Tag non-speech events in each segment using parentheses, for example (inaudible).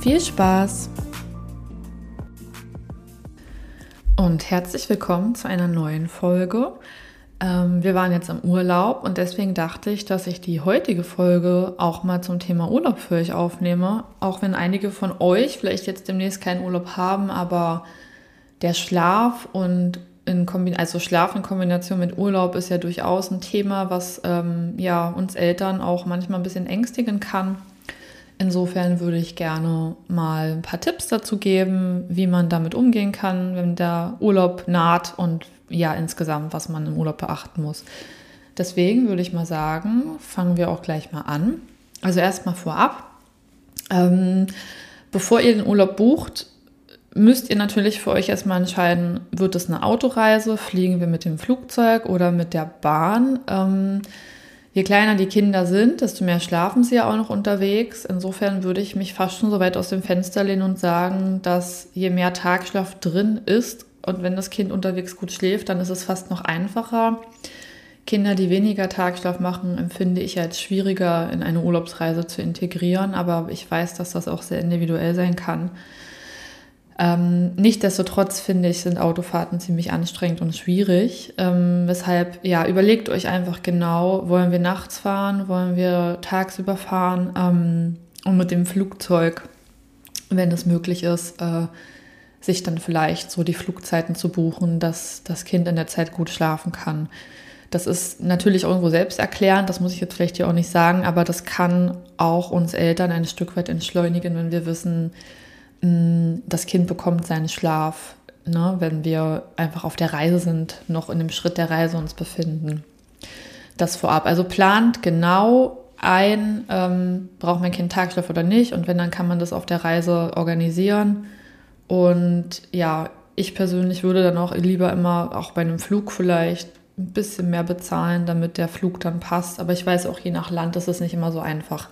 Viel Spaß! Und herzlich willkommen zu einer neuen Folge. Ähm, wir waren jetzt im Urlaub und deswegen dachte ich, dass ich die heutige Folge auch mal zum Thema Urlaub für euch aufnehme. Auch wenn einige von euch vielleicht jetzt demnächst keinen Urlaub haben, aber der Schlaf und in also Schlaf in Kombination mit Urlaub ist ja durchaus ein Thema, was ähm, ja uns Eltern auch manchmal ein bisschen ängstigen kann. Insofern würde ich gerne mal ein paar Tipps dazu geben, wie man damit umgehen kann, wenn der Urlaub naht und ja insgesamt, was man im Urlaub beachten muss. Deswegen würde ich mal sagen, fangen wir auch gleich mal an. Also erstmal vorab. Ähm, bevor ihr den Urlaub bucht, müsst ihr natürlich für euch erstmal entscheiden, wird es eine Autoreise, fliegen wir mit dem Flugzeug oder mit der Bahn. Ähm, je kleiner die Kinder sind, desto mehr schlafen sie ja auch noch unterwegs. Insofern würde ich mich fast schon so weit aus dem Fenster lehnen und sagen, dass je mehr Tagschlaf drin ist und wenn das Kind unterwegs gut schläft, dann ist es fast noch einfacher. Kinder, die weniger Tagschlaf machen, empfinde ich als schwieriger in eine Urlaubsreise zu integrieren, aber ich weiß, dass das auch sehr individuell sein kann. Ähm, Nichtsdestotrotz finde ich, sind Autofahrten ziemlich anstrengend und schwierig. Ähm, weshalb, ja, überlegt euch einfach genau, wollen wir nachts fahren, wollen wir tagsüber fahren ähm, und mit dem Flugzeug, wenn es möglich ist, äh, sich dann vielleicht so die Flugzeiten zu buchen, dass das Kind in der Zeit gut schlafen kann. Das ist natürlich irgendwo selbsterklärend, das muss ich jetzt vielleicht hier auch nicht sagen, aber das kann auch uns Eltern ein Stück weit entschleunigen, wenn wir wissen, das Kind bekommt seinen Schlaf, ne, wenn wir einfach auf der Reise sind, noch in dem Schritt der Reise uns befinden. Das vorab. Also plant genau ein, ähm, braucht mein Kind Tagschlaf oder nicht und wenn, dann kann man das auf der Reise organisieren. Und ja, ich persönlich würde dann auch lieber immer auch bei einem Flug vielleicht ein bisschen mehr bezahlen, damit der Flug dann passt. Aber ich weiß auch, je nach Land ist es nicht immer so einfach.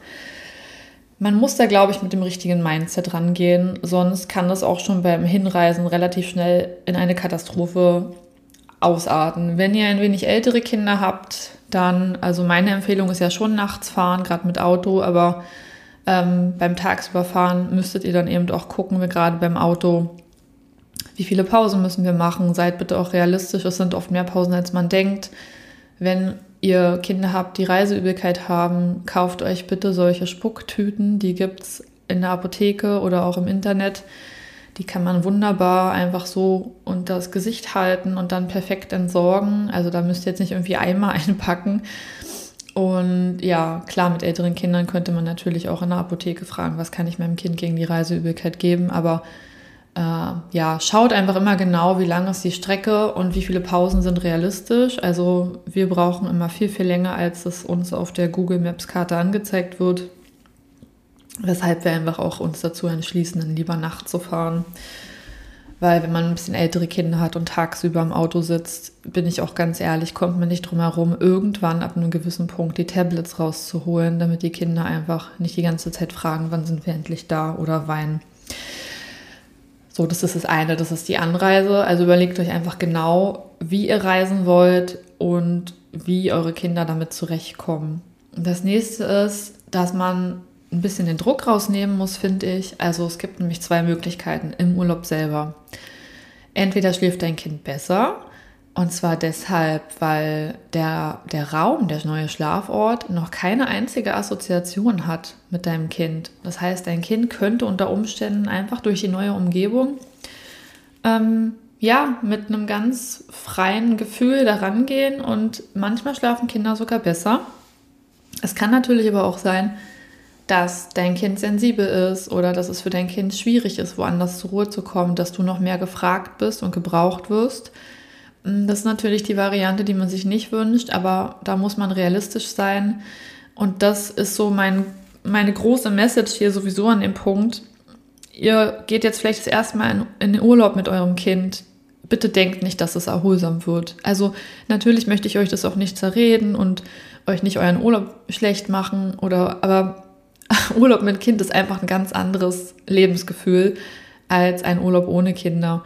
Man muss da, glaube ich, mit dem richtigen Mindset rangehen, sonst kann das auch schon beim Hinreisen relativ schnell in eine Katastrophe ausarten. Wenn ihr ein wenig ältere Kinder habt, dann, also meine Empfehlung ist ja schon nachts fahren, gerade mit Auto, aber ähm, beim Tagsüberfahren müsstet ihr dann eben auch gucken, wir gerade beim Auto, wie viele Pausen müssen wir machen. Seid bitte auch realistisch, es sind oft mehr Pausen, als man denkt. Wenn ihr Kinder habt, die Reiseübelkeit haben, kauft euch bitte solche Spucktüten. Die gibt es in der Apotheke oder auch im Internet. Die kann man wunderbar einfach so unter das Gesicht halten und dann perfekt entsorgen. Also da müsst ihr jetzt nicht irgendwie Eimer (laughs) einpacken. Und ja, klar, mit älteren Kindern könnte man natürlich auch in der Apotheke fragen, was kann ich meinem Kind gegen die Reiseübelkeit geben. Aber ja, schaut einfach immer genau, wie lang ist die Strecke und wie viele Pausen sind realistisch. Also wir brauchen immer viel, viel länger, als es uns auf der Google Maps Karte angezeigt wird. Weshalb wir einfach auch uns dazu entschließen, dann lieber Nacht zu fahren. Weil wenn man ein bisschen ältere Kinder hat und tagsüber im Auto sitzt, bin ich auch ganz ehrlich, kommt man nicht drum herum, irgendwann ab einem gewissen Punkt die Tablets rauszuholen, damit die Kinder einfach nicht die ganze Zeit fragen, wann sind wir endlich da oder weinen. So, das ist das eine, das ist die Anreise. Also überlegt euch einfach genau, wie ihr reisen wollt und wie eure Kinder damit zurechtkommen. Das nächste ist, dass man ein bisschen den Druck rausnehmen muss, finde ich. Also es gibt nämlich zwei Möglichkeiten im Urlaub selber. Entweder schläft dein Kind besser und zwar deshalb, weil der, der Raum, der neue Schlafort, noch keine einzige Assoziation hat mit deinem Kind. Das heißt, dein Kind könnte unter Umständen einfach durch die neue Umgebung ähm, ja, mit einem ganz freien Gefühl daran gehen und manchmal schlafen Kinder sogar besser. Es kann natürlich aber auch sein, dass dein Kind sensibel ist oder dass es für dein Kind schwierig ist, woanders zur Ruhe zu kommen, dass du noch mehr gefragt bist und gebraucht wirst das ist natürlich die Variante, die man sich nicht wünscht, aber da muss man realistisch sein. Und das ist so mein, meine große Message hier sowieso an dem Punkt. ihr geht jetzt vielleicht das erste Mal in, in den Urlaub mit eurem Kind, bitte denkt nicht, dass es erholsam wird. Also natürlich möchte ich euch das auch nicht zerreden und euch nicht euren Urlaub schlecht machen oder aber (laughs) Urlaub mit Kind ist einfach ein ganz anderes Lebensgefühl als ein Urlaub ohne Kinder.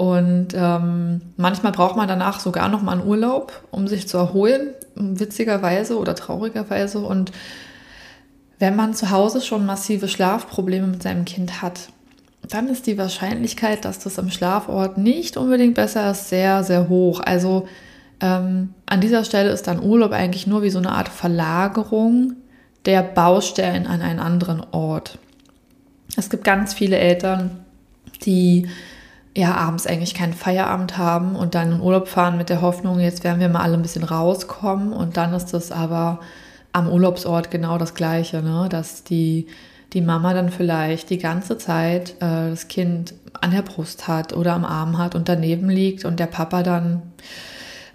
Und ähm, manchmal braucht man danach sogar noch mal einen Urlaub, um sich zu erholen, witzigerweise oder traurigerweise. Und wenn man zu Hause schon massive Schlafprobleme mit seinem Kind hat, dann ist die Wahrscheinlichkeit, dass das im Schlafort nicht unbedingt besser ist, sehr, sehr hoch. Also ähm, an dieser Stelle ist dann Urlaub eigentlich nur wie so eine Art Verlagerung der Baustellen an einen anderen Ort. Es gibt ganz viele Eltern, die ja abends eigentlich keinen Feierabend haben und dann in Urlaub fahren mit der Hoffnung, jetzt werden wir mal alle ein bisschen rauskommen und dann ist das aber am Urlaubsort genau das Gleiche, ne? dass die, die Mama dann vielleicht die ganze Zeit äh, das Kind an der Brust hat oder am Arm hat und daneben liegt und der Papa dann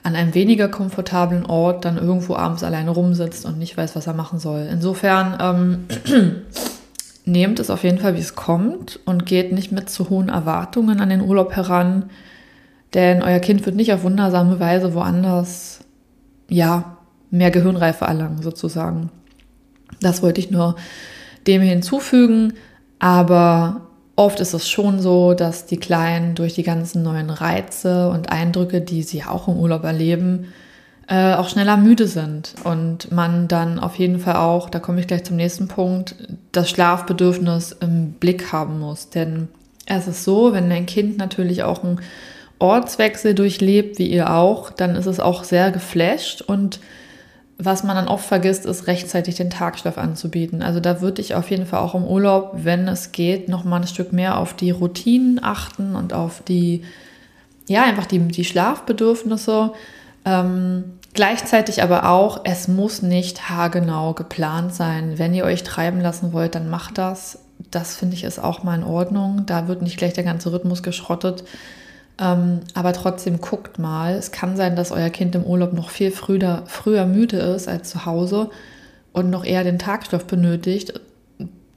an einem weniger komfortablen Ort dann irgendwo abends alleine rumsitzt und nicht weiß, was er machen soll. Insofern ähm, (clears throat) nehmt es auf jeden Fall, wie es kommt und geht nicht mit zu hohen Erwartungen an den Urlaub heran, denn euer Kind wird nicht auf wundersame Weise woanders, ja, mehr Gehirnreife erlangen, sozusagen. Das wollte ich nur dem hinzufügen, aber oft ist es schon so, dass die Kleinen durch die ganzen neuen Reize und Eindrücke, die sie auch im Urlaub erleben, äh, auch schneller müde sind und man dann auf jeden Fall auch, da komme ich gleich zum nächsten Punkt, das Schlafbedürfnis im Blick haben muss. Denn es ist so, wenn dein Kind natürlich auch einen Ortswechsel durchlebt, wie ihr auch, dann ist es auch sehr geflasht und was man dann oft vergisst, ist rechtzeitig den Tagschlaf anzubieten. Also da würde ich auf jeden Fall auch im Urlaub, wenn es geht, noch mal ein Stück mehr auf die Routinen achten und auf die, ja, einfach die, die Schlafbedürfnisse. Ähm, gleichzeitig aber auch, es muss nicht haargenau geplant sein. Wenn ihr euch treiben lassen wollt, dann macht das. Das finde ich ist auch mal in Ordnung. Da wird nicht gleich der ganze Rhythmus geschrottet. Ähm, aber trotzdem guckt mal. Es kann sein, dass euer Kind im Urlaub noch viel früher, früher müde ist als zu Hause und noch eher den Tagschlaf benötigt.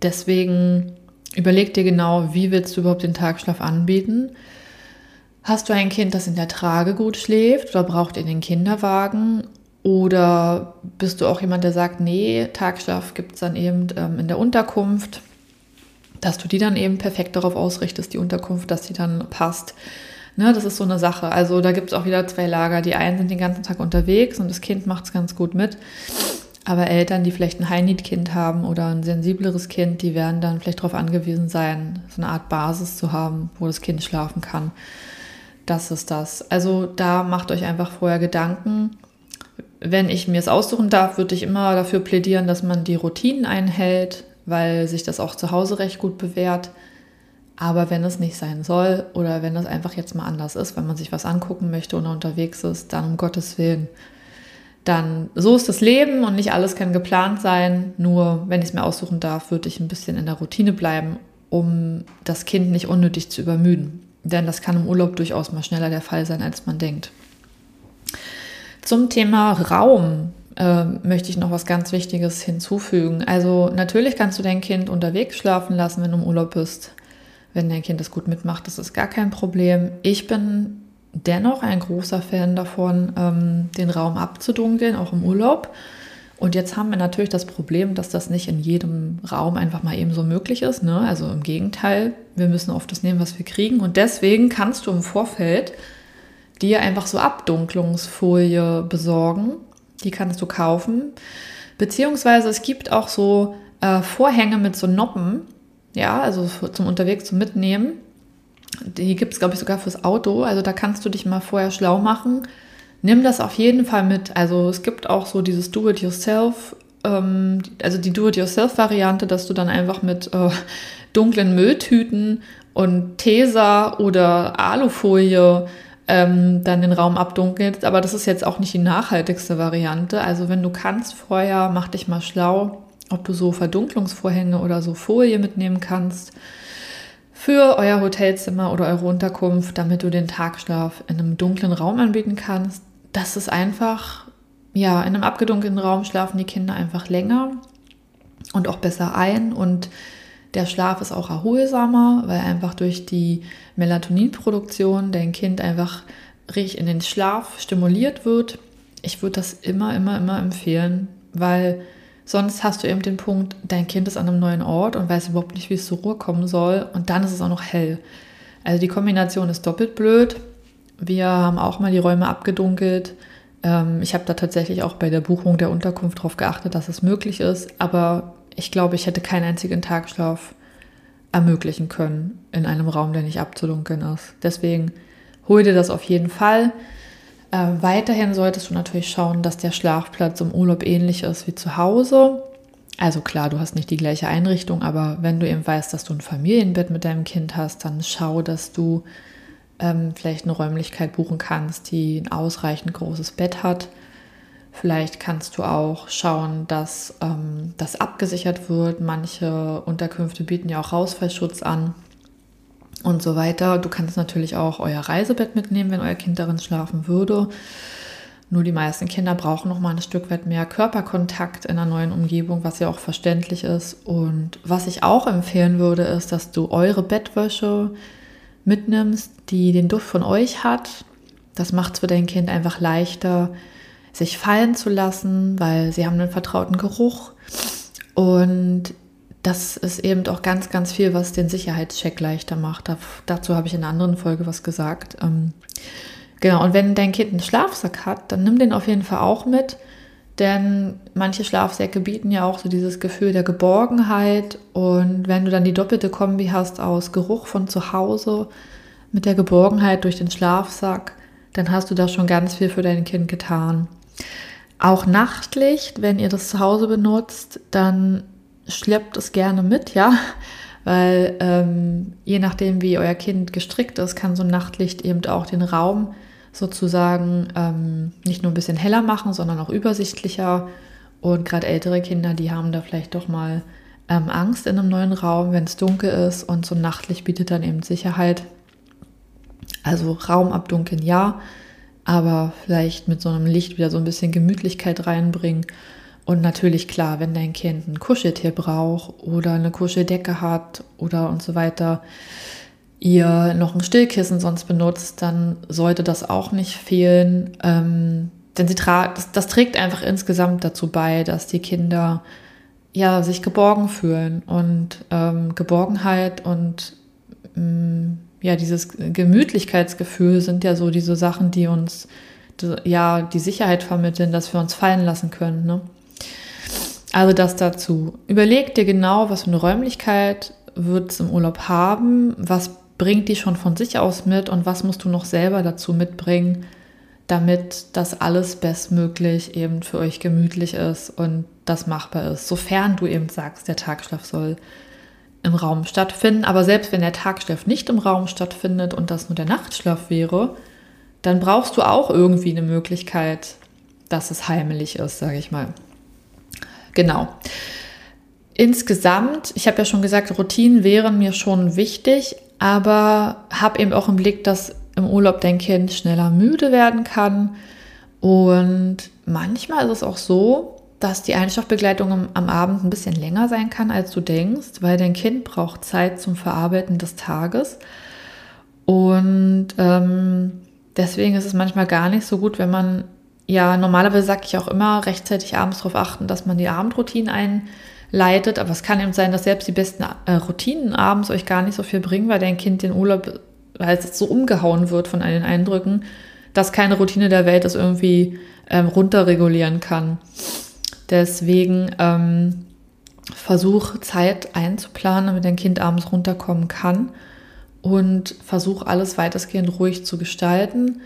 Deswegen überleg dir genau, wie willst du überhaupt den Tagschlaf anbieten. Hast du ein Kind, das in der Trage gut schläft oder braucht ihr den Kinderwagen? Oder bist du auch jemand, der sagt, nee, Tagschlaf gibt es dann eben ähm, in der Unterkunft, dass du die dann eben perfekt darauf ausrichtest, die Unterkunft, dass sie dann passt. Ne, das ist so eine Sache. Also da gibt es auch wieder zwei Lager. Die einen sind den ganzen Tag unterwegs und das Kind macht es ganz gut mit. Aber Eltern, die vielleicht ein High-Need-Kind haben oder ein sensibleres Kind, die werden dann vielleicht darauf angewiesen sein, so eine Art Basis zu haben, wo das Kind schlafen kann. Das ist das. Also da macht euch einfach vorher Gedanken. Wenn ich mir es aussuchen darf, würde ich immer dafür plädieren, dass man die Routinen einhält, weil sich das auch zu Hause recht gut bewährt. Aber wenn es nicht sein soll oder wenn es einfach jetzt mal anders ist, wenn man sich was angucken möchte und unterwegs ist, dann um Gottes Willen. Dann so ist das Leben und nicht alles kann geplant sein. Nur wenn ich es mir aussuchen darf, würde ich ein bisschen in der Routine bleiben, um das Kind nicht unnötig zu übermüden. Denn das kann im Urlaub durchaus mal schneller der Fall sein, als man denkt. Zum Thema Raum äh, möchte ich noch was ganz Wichtiges hinzufügen. Also natürlich kannst du dein Kind unterwegs schlafen lassen, wenn du im Urlaub bist wenn dein Kind das gut mitmacht, das ist gar kein Problem. Ich bin dennoch ein großer Fan davon, ähm, den Raum abzudunkeln, auch im Urlaub. Und jetzt haben wir natürlich das Problem, dass das nicht in jedem Raum einfach mal eben so möglich ist. Ne? Also im Gegenteil, wir müssen oft das nehmen, was wir kriegen. Und deswegen kannst du im Vorfeld dir einfach so Abdunklungsfolie besorgen. Die kannst du kaufen. Beziehungsweise es gibt auch so äh, Vorhänge mit so Noppen, ja, also zum Unterwegs zum Mitnehmen. Die gibt es, glaube ich, sogar fürs Auto. Also da kannst du dich mal vorher schlau machen. Nimm das auf jeden Fall mit. Also es gibt auch so dieses Do-it-yourself, ähm, also die Do-it-yourself-Variante, dass du dann einfach mit äh, (laughs) dunklen Mülltüten und Tesa oder Alufolie ähm, dann den Raum abdunkelst. Aber das ist jetzt auch nicht die nachhaltigste Variante. Also wenn du kannst vorher, mach dich mal schlau ob du so Verdunklungsvorhänge oder so Folie mitnehmen kannst für euer Hotelzimmer oder eure Unterkunft, damit du den Tagschlaf in einem dunklen Raum anbieten kannst. Das ist einfach, ja, in einem abgedunkelten Raum schlafen die Kinder einfach länger und auch besser ein und Der Schlaf ist auch erholsamer, weil einfach durch die Melatoninproduktion dein Kind einfach richtig in den Schlaf stimuliert wird. Ich würde das immer, immer, immer empfehlen, weil sonst hast du eben den Punkt, dein Kind ist an einem neuen Ort und weiß überhaupt nicht, wie es zur Ruhe kommen soll und dann ist es auch noch hell. Also die Kombination ist doppelt blöd. Wir haben auch mal die Räume abgedunkelt. Ähm, ich habe da tatsächlich auch bei der Buchung der Unterkunft darauf geachtet, dass es möglich ist, aber ich glaube, ich hätte keinen einzigen Tagschlaf ermöglichen können in einem Raum, der nicht abzudunkeln ist. Deswegen hol dir das auf jeden Fall. Äh, weiterhin solltest du natürlich schauen, dass der Schlafplatz im Urlaub ähnlich ist wie zu Hause. Also klar, du hast nicht die gleiche Einrichtung, aber wenn du eben weißt, dass du ein Familienbett mit deinem Kind hast, dann schau, dass du ähm, vielleicht eine Räumlichkeit buchen kannst, die ein ausreichend großes Bett hat. Vielleicht kannst du auch schauen, dass ähm, das abgesichert wird. Manche Unterkünfte bieten ja auch Rausfallschutz an und so weiter. Du kannst natürlich auch euer Reisebett mitnehmen, wenn euer Kind darin schlafen würde. Nur die meisten Kinder brauchen noch mal ein Stück weit mehr Körperkontakt in einer neuen Umgebung, was ja auch verständlich ist. Und was ich auch empfehlen würde, ist, dass du eure Bettwäsche mitnimmst, die den Duft von euch hat. Das macht es für dein Kind einfach leichter, sich fallen zu lassen, weil sie haben einen vertrauten Geruch. Und das ist eben auch ganz, ganz viel, was den Sicherheitscheck leichter macht. dazu habe ich in einer anderen Folge was gesagt. Ähm, genau, und wenn dein Kind einen Schlafsack hat, dann nimm den auf jeden Fall auch mit. Denn manche Schlafsäcke bieten ja auch so dieses Gefühl der Geborgenheit. Und wenn du dann die doppelte Kombi hast aus Geruch von zu Hause mit der Geborgenheit durch den Schlafsack, dann hast du da schon ganz viel für dein Kind getan. Auch Nachtlicht, wenn ihr das zu Hause benutzt, dann schleppt es gerne mit, ja, (laughs) weil ähm, je nachdem, wie euer Kind gestrickt ist, kann so ein Nachtlicht eben auch den Raum sozusagen ähm, nicht nur ein bisschen heller machen, sondern auch übersichtlicher. Und gerade ältere Kinder, die haben da vielleicht doch mal ähm, Angst in einem neuen Raum, wenn es dunkel ist. Und so Nachtlicht bietet dann eben Sicherheit. Also Raum abdunkeln, ja, aber vielleicht mit so einem Licht wieder so ein bisschen Gemütlichkeit reinbringen. Und natürlich klar, wenn dein Kind ein Kuscheltier braucht oder eine Kuscheldecke hat oder und so weiter, ihr noch ein Stillkissen sonst benutzt, dann sollte das auch nicht fehlen. Ähm, denn sie tra das, das, trägt einfach insgesamt dazu bei, dass die Kinder ja sich geborgen fühlen und ähm, Geborgenheit und ähm, ja dieses Gemütlichkeitsgefühl sind ja so diese Sachen, die uns ja die Sicherheit vermitteln, dass wir uns fallen lassen können. Ne? Also das dazu. Überleg dir genau, was für eine Räumlichkeit wird es im Urlaub haben, was bringt die schon von sich aus mit und was musst du noch selber dazu mitbringen, damit das alles bestmöglich eben für euch gemütlich ist und das machbar ist, sofern du eben sagst, der Tagschlaf soll im Raum stattfinden. Aber selbst wenn der Tagschlaf nicht im Raum stattfindet und das nur der Nachtschlaf wäre, dann brauchst du auch irgendwie eine Möglichkeit, dass es heimelig ist, sage ich mal. Genau. Insgesamt, ich habe ja schon gesagt, Routinen wären mir schon wichtig, aber habe eben auch im Blick, dass im Urlaub dein Kind schneller müde werden kann. Und manchmal ist es auch so, dass die Einschlafbegleitung am Abend ein bisschen länger sein kann, als du denkst, weil dein Kind braucht Zeit zum Verarbeiten des Tages. Und ähm, deswegen ist es manchmal gar nicht so gut, wenn man, ja, normalerweise sage ich auch immer, rechtzeitig abends darauf achten, dass man die Abendroutine ein leitet. Aber es kann eben sein, dass selbst die besten äh, Routinen abends euch gar nicht so viel bringen, weil dein Kind den Urlaub, weil es so umgehauen wird von all den Eindrücken, dass keine Routine der Welt es irgendwie ähm, runterregulieren kann. Deswegen ähm, versuch Zeit einzuplanen, damit dein Kind abends runterkommen kann und versuch alles weitestgehend ruhig zu gestalten.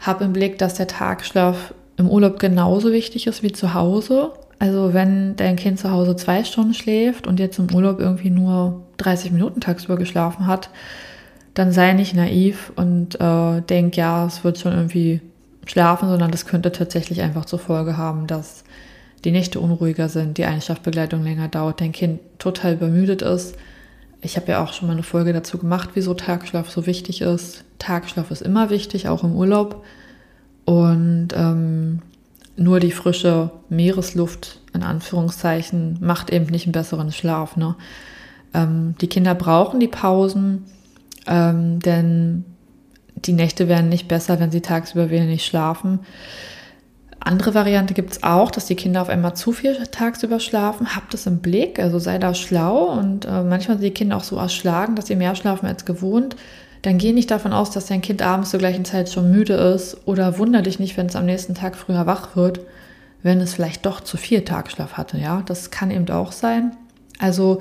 Hab im Blick, dass der Tagschlaf im Urlaub genauso wichtig ist wie zu Hause. Also wenn dein Kind zu Hause zwei Stunden schläft und jetzt im Urlaub irgendwie nur 30 Minuten tagsüber geschlafen hat, dann sei nicht naiv und äh, denk, ja, es wird schon irgendwie schlafen, sondern das könnte tatsächlich einfach zur Folge haben, dass die Nächte unruhiger sind, die Einschlafbegleitung länger dauert, dein Kind total übermüdet ist. Ich habe ja auch schon mal eine Folge dazu gemacht, wieso Tagschlaf so wichtig ist. Tagschlaf ist immer wichtig, auch im Urlaub. Und ähm, nur die frische Meeresluft, in Anführungszeichen, macht eben nicht einen besseren Schlaf. Ne? Ähm, die Kinder brauchen die Pausen, ähm, denn die Nächte werden nicht besser, wenn sie tagsüber wenig schlafen. Andere Variante gibt es auch, dass die Kinder auf einmal zu viel tagsüber schlafen. Habt es im Blick, also sei da schlau und äh, manchmal sind die Kinder auch so erschlagen, dass sie mehr schlafen als gewohnt. Dann geh nicht davon aus, dass dein Kind abends zur gleichen Zeit schon müde ist oder wunder dich nicht, wenn es am nächsten Tag früher wach wird, wenn es vielleicht doch zu viel Tagschlaf hatte. Ja, das kann eben auch sein. Also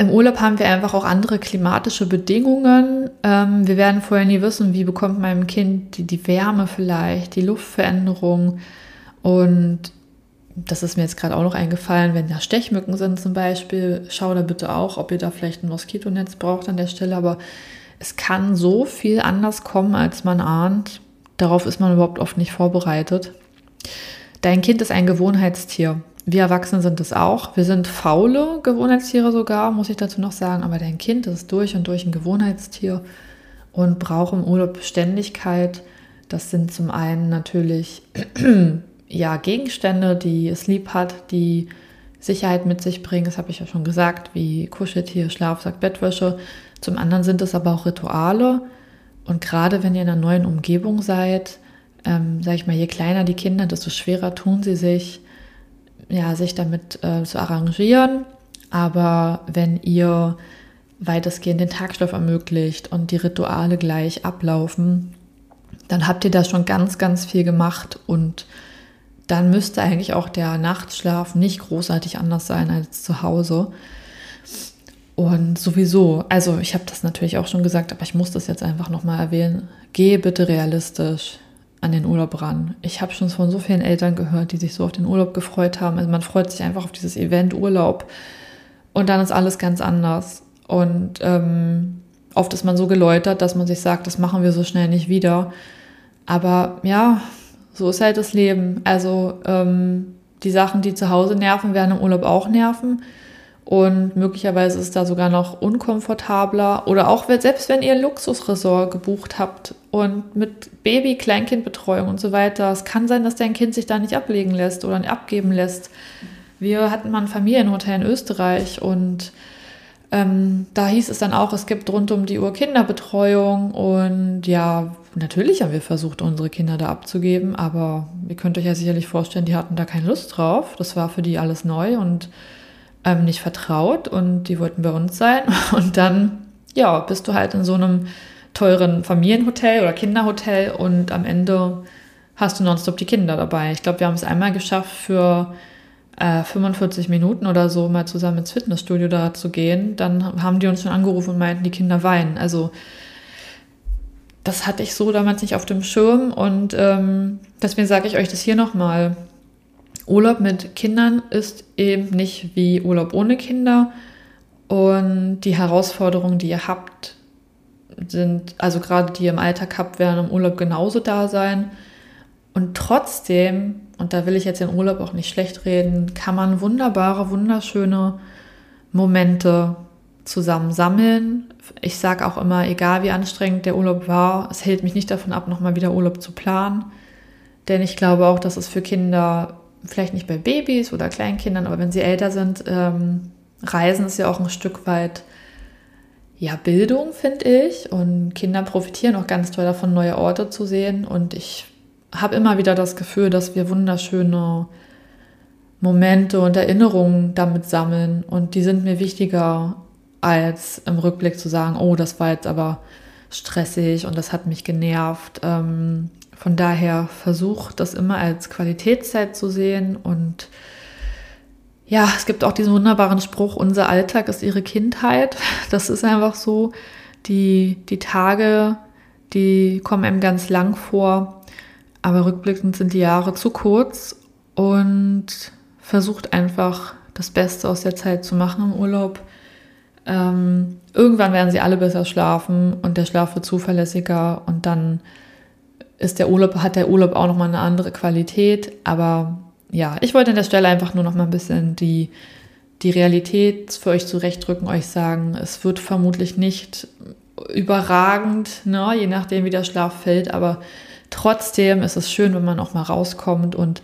im Urlaub haben wir einfach auch andere klimatische Bedingungen. Ähm, wir werden vorher nie wissen, wie bekommt mein Kind die, die Wärme vielleicht, die Luftveränderung. Und das ist mir jetzt gerade auch noch eingefallen, wenn da Stechmücken sind zum Beispiel, schau da bitte auch, ob ihr da vielleicht ein Moskitonetz braucht an der Stelle. Aber es kann so viel anders kommen, als man ahnt. Darauf ist man überhaupt oft nicht vorbereitet. Dein Kind ist ein Gewohnheitstier. Wir Erwachsene sind es auch. Wir sind faule Gewohnheitstiere sogar, muss ich dazu noch sagen. Aber dein Kind ist durch und durch ein Gewohnheitstier und braucht im Urlaub Beständigkeit. Das sind zum einen natürlich (clears throat) ja, Gegenstände, die es lieb hat, die Sicherheit mit sich bringen. Das habe ich ja schon gesagt, wie Kuscheltier, Schlafsack, Bettwäsche. Zum anderen sind es aber auch Rituale. Und gerade wenn ihr in einer neuen Umgebung seid, ähm, sage ich mal, je kleiner die Kinder, desto schwerer tun sie sich ja, sich damit äh, zu arrangieren. Aber wenn ihr weitestgehend den Tagschlaf ermöglicht und die Rituale gleich ablaufen, dann habt ihr da schon ganz, ganz viel gemacht und dann müsste eigentlich auch der Nachtschlaf nicht großartig anders sein als zu Hause. Und sowieso, also ich habe das natürlich auch schon gesagt, aber ich muss das jetzt einfach nochmal erwähnen. Geh bitte realistisch an den Urlaub ran. Ich habe schon von so vielen Eltern gehört, die sich so auf den Urlaub gefreut haben. Also man freut sich einfach auf dieses Event Urlaub und dann ist alles ganz anders. Und ähm, oft ist man so geläutert, dass man sich sagt, das machen wir so schnell nicht wieder. Aber ja, so ist halt das Leben. Also ähm, die Sachen, die zu Hause nerven, werden im Urlaub auch nerven. Und möglicherweise ist da sogar noch unkomfortabler. Oder auch selbst wenn ihr Luxusresort gebucht habt und mit Baby, Kleinkindbetreuung und so weiter, es kann sein, dass dein Kind sich da nicht ablegen lässt oder abgeben lässt. Wir hatten mal ein Familienhotel in Österreich und ähm, da hieß es dann auch, es gibt rund um die Uhr Kinderbetreuung und ja, natürlich haben wir versucht, unsere Kinder da abzugeben, aber ihr könnt euch ja sicherlich vorstellen, die hatten da keine Lust drauf. Das war für die alles neu und ähm, nicht vertraut und die wollten bei uns sein. (laughs) Und dann, ja, bist du halt in so einem teuren Familienhotel oder Kinderhotel und am Ende hast du nonstop die Kinder dabei. Ich glaube, wir haben es einmal geschafft, für äh, 45 Minuten oder so mal zusammen ins Fitnessstudio da zu gehen. Dann haben die uns schon angerufen und meinten, die Kinder weinen. Also das hatte ich so damals nicht auf dem Schirm und ähm, deswegen sage ich euch das hier nochmal. Urlaub mit Kindern ist eben nicht wie Urlaub ohne Kinder. Und die Herausforderungen, die ihr habt, sind, also gerade die ihr im Alltag habt, werden im Urlaub genauso da sein. Und trotzdem, und da will ich jetzt den Urlaub auch nicht schlecht reden, kann man wunderbare, wunderschöne Momente zusammen sammeln. Ich sage auch immer, egal wie anstrengend der Urlaub war, es hält mich nicht davon ab, nochmal wieder Urlaub zu planen. Denn ich glaube auch, dass es für Kinder vielleicht nicht bei Babys oder Kleinkindern, aber wenn sie älter sind, ähm, Reisen ist ja auch ein Stück weit ja, Bildung, finde ich. Und Kinder profitieren auch ganz toll davon, neue Orte zu sehen. Und ich habe immer wieder das Gefühl, dass wir wunderschöne Momente und Erinnerungen damit sammeln. Und die sind mir wichtiger, als im Rückblick zu sagen, oh, das war jetzt aber stressig und das hat mich genervt. Ähm, von daher versucht das immer als Qualitätszeit zu sehen. Und ja, es gibt auch diesen wunderbaren Spruch, unser Alltag ist ihre Kindheit. Das ist einfach so, die, die Tage, die kommen einem ganz lang vor, aber rückblickend sind die Jahre zu kurz. Und versucht einfach das Beste aus der Zeit zu machen im Urlaub. Ähm, irgendwann werden sie alle besser schlafen und der Schlaf wird zuverlässiger. Und dann ist der Urlaub, hat der Urlaub auch nochmal eine andere Qualität. Aber ja, ich wollte an der Stelle einfach nur nochmal ein bisschen die, die Realität für euch zurechtdrücken, euch sagen, es wird vermutlich nicht überragend, ne, je nachdem, wie der Schlaf fällt, aber trotzdem ist es schön, wenn man auch mal rauskommt und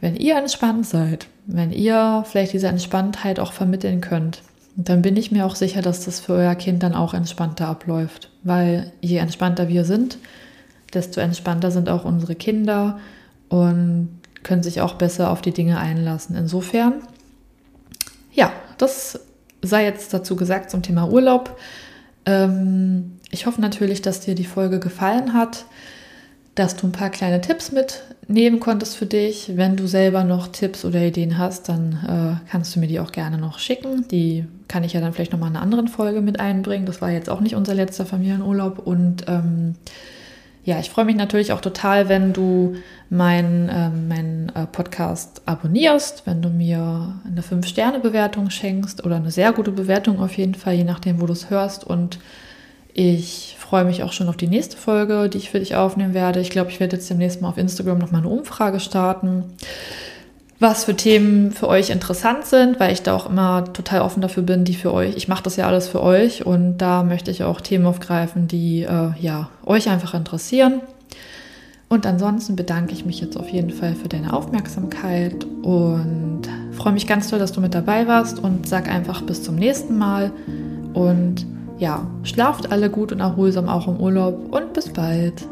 wenn ihr entspannt seid, wenn ihr vielleicht diese Entspanntheit auch vermitteln könnt, dann bin ich mir auch sicher, dass das für euer Kind dann auch entspannter abläuft. Weil je entspannter wir sind, desto entspannter sind auch unsere Kinder und können sich auch besser auf die Dinge einlassen. Insofern, ja, das sei jetzt dazu gesagt zum Thema Urlaub. Ähm, ich hoffe natürlich, dass dir die Folge gefallen hat, dass du ein paar kleine Tipps mitnehmen konntest für dich. Wenn du selber noch Tipps oder Ideen hast, dann äh, kannst du mir die auch gerne noch schicken. Die kann ich ja dann vielleicht nochmal in einer anderen Folge mit einbringen. Das war jetzt auch nicht unser letzter Familienurlaub. Und ähm, ja, ich freue mich natürlich auch total, wenn du meinen ähm, mein, äh, Podcast abonnierst, wenn du mir eine 5-Sterne-Bewertung schenkst oder eine sehr gute Bewertung auf jeden Fall, je nachdem, wo du es hörst. Und ich freue mich auch schon auf die nächste Folge, die ich für dich aufnehmen werde. Ich glaube, ich werde jetzt demnächst mal auf Instagram nochmal eine Umfrage starten was für Themen für euch interessant sind, weil ich da auch immer total offen dafür bin, die für euch, ich mache das ja alles für euch und da möchte ich auch Themen aufgreifen, die äh, ja euch einfach interessieren. Und ansonsten bedanke ich mich jetzt auf jeden Fall für deine Aufmerksamkeit und freue mich ganz toll, dass du mit dabei warst und sag einfach bis zum nächsten Mal und ja, schlaft alle gut und erholsam auch im Urlaub und bis bald.